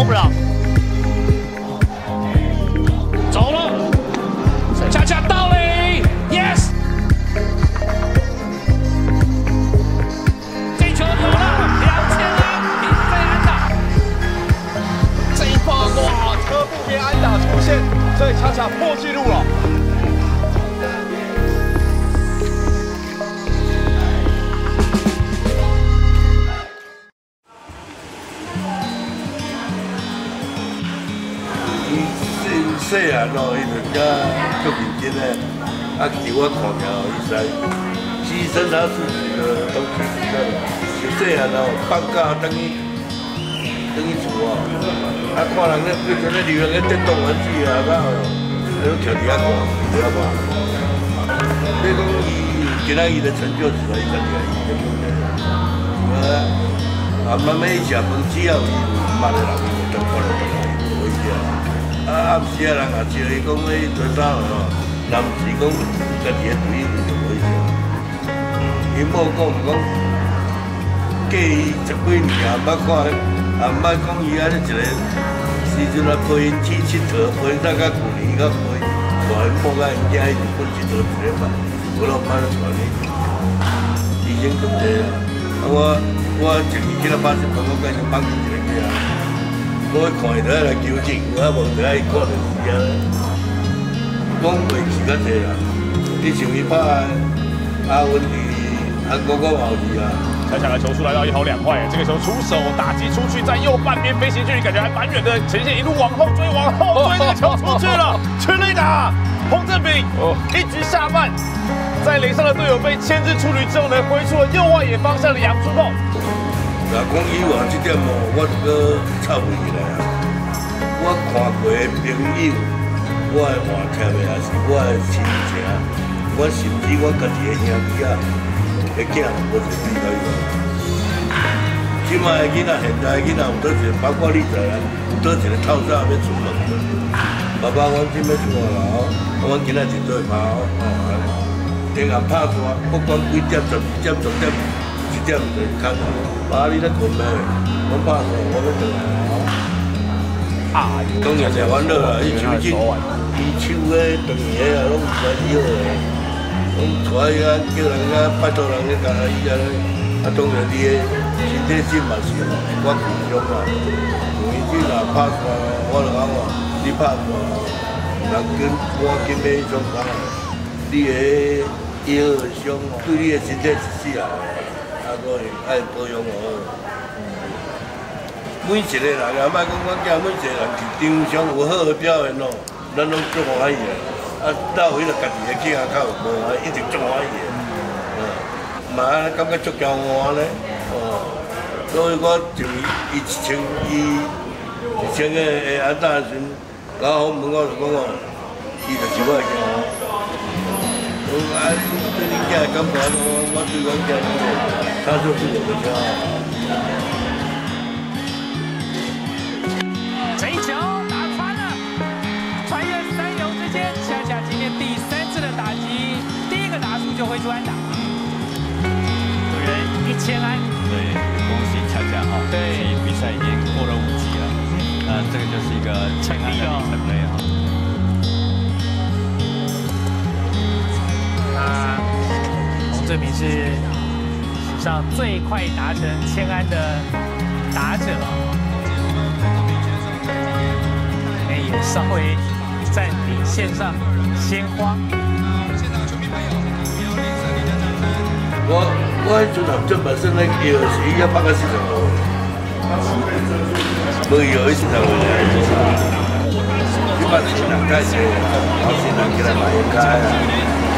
活不了。走了，恰恰到了，yes。这球有了，两千安，平飞安打。这一发哇，车不别安打出现，所以恰恰破纪录了。细汉咯，伊就较足认真诶，啊，叫我看起来，伊使牺牲他自己的东西，知道无？就细汉咯，放假等于等于厝哦，啊，看人咧变成咧流浪咧电动玩具啊，然后都徛伫遐看，不要怕。你讲伊今仔伊的成就，是伊家己啊，伊根本啊，啊，慢慢伊食饭，只要伊捌个人，伊就当看了得来，无伊啊。暗时啊，人也招伊讲咧做啥个咯？若毋是讲家己个队员就袂少。因某讲毋讲，过伊十几年也毋捌看，也毋捌讲伊安尼一个时阵啊陪因去佚佗，陪因上较旧年较陪，大因某甲因囝伊日本佚佗一礼拜，无拢毋捌带你。已经咁济啊！啊我我前年去了八十分，我赶紧放一个去啊。我看伊在来纠正，我还无在伊看电视啊。讲袂去较济啦，你像伊拍阿文迪、阿国国毛迪啊。恰恰的球出来到一好两坏，这个球出手打击出去，在右半边飞行距离感觉还蛮远的，呈现一路往后追，往后追，这个球出去了，全力打。洪正炳一局下半，在垒上的队友被牵制出局之后呢，挥出了右外野方向的阳春炮。若讲以往这点哦，我这个插回来啊，我看过的朋友，我的话听的也是我的亲情，我甚至我家己的兄弟啊，的囝我是比较有。即卖的囡仔，现在的囡仔有倒一个，包括你在内，有倒一个透早要出门的。爸爸，我今要出门了哦，我今仔日对跑哦，天暗拍拖，不管几点，十二点，十点。点就看到，爸你在困咩？我怕我我要回来哦。啊，当然是欢乐啦，伊手机，伊手咧断个啊，拢唔知晓个，拢带伊啊叫人家拜托人家甲伊啊，啊当然你个身体性嘛是我故乡嘛，因为你若拍拖，我就讲话，你拍拖，人跟我跟你相共，你个腰伤，对你个身体是死啊。爱保养哦。每一个人啊，莫讲我囝，每一个人去场上有好的表现哦，咱拢足欢喜的。啊，到迄个家己的囝仔较有无啊，一直足欢喜的。嗯，嘛安尼感觉足骄傲呢。哦，所以我就一千伊一千个诶安大时，然后问我就讲哦，伊就是我的囝仔。他就是我的骄傲。这一球打穿了，穿越三游之间，恰恰今天第三次的打击，第一个打出就挥出安打，个人一千安。对，恭喜恰恰哈！对，比赛已经过了五级了，那这个就是一个千安的里程碑哈。洪正明是。上最快达成千安的打者，哎，也稍微暂停线上鲜花。我我迄阵啊，这本身那个有是一百个市场哦，没有一市场哦，一般市场开些，老市场给他买开啊，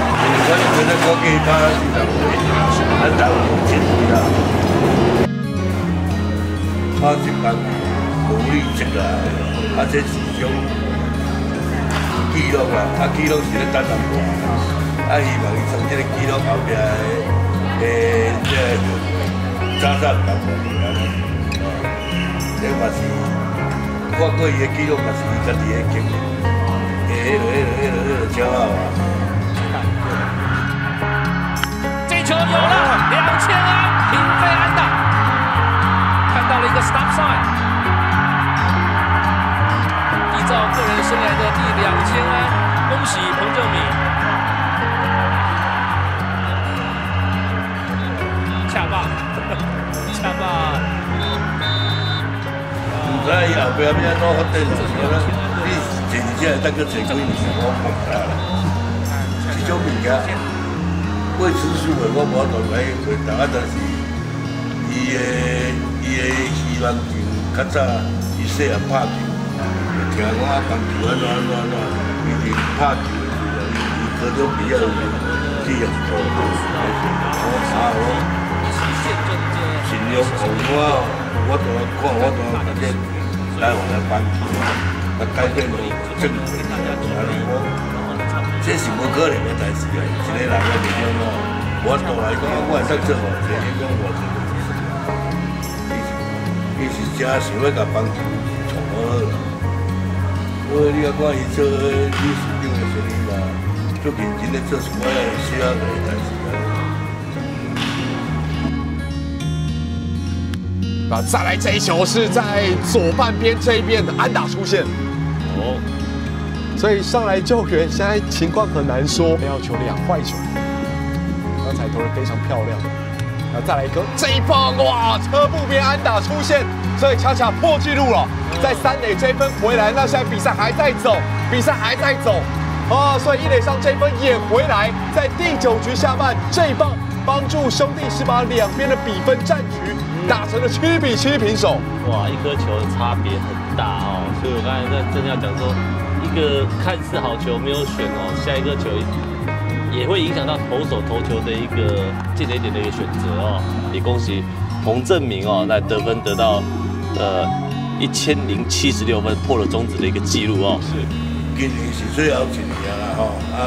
你看现在高给他市场。咱台湾有钱啦，拍一班努力一个，啊，这是种记录啊，啊，记录是咧等人看，啊，希望伊从这个记录后边诶，这个早早当官啊，这嘛是看过伊诶记录，嘛是伊家己诶经历，诶，迄个、迄个、有了两千安，平飞安打，看到了一个 stop sign。生涯的第两千安，恭喜彭正敏。恰棒，恰棒。唔知伊后边要安怎发展，你前一阵等个几几年我 唔知啦。这种物件未知数的我无法度来回答，但是伊的伊的希望就较早伊细汉拍球，就听讲啊棒球安怎安安怎，伊是拍球，伊高中毕业的时候，这样做，我啥我尽量让我我都看我都改变，来我来棒球，来改变我正轨，安尼我。这是无可能的代志啊！一个人的力量哦，我倒来讲，我会使做哦，这影响我这个。伊是，伊是真想要甲棒球创好啦。我你看看伊做理事长的时阵嘛，做认真的做什么需要的代志啊。那再来这一球是在左半边这一边的安打出现。哦。所以上来救援，现在情况很难说。要求两坏球，刚才投的非常漂亮。那再来一个这一棒，哇！车步边安打出现，所以恰恰破纪录了，在三垒这一分回来。那现在比赛还在走，比赛还在走。哦，所以一垒上这一分也回来，在第九局下半这一棒帮助兄弟是把两边的比分战局打成了七比七平手。哇，一颗球的差别很大哦，所以我刚才在正要讲说。一个看似好球没有选哦，下一个球也会影响到投手投球的一个进点点的一个选择哦。也恭喜彭政闵哦，那得分得到呃一千零七十六分，破了中职的一个记录哦。是，今年是最后一年了哈，啊，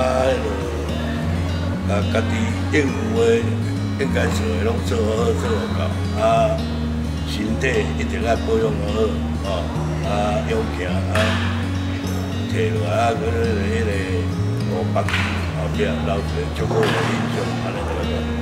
啊，家己应有的应该做的拢做好做好，啊，身体一定要保养好哦，啊，勇健啊。下落啊，嗰个迄个，我帮后边老师足够有印象，安尼个。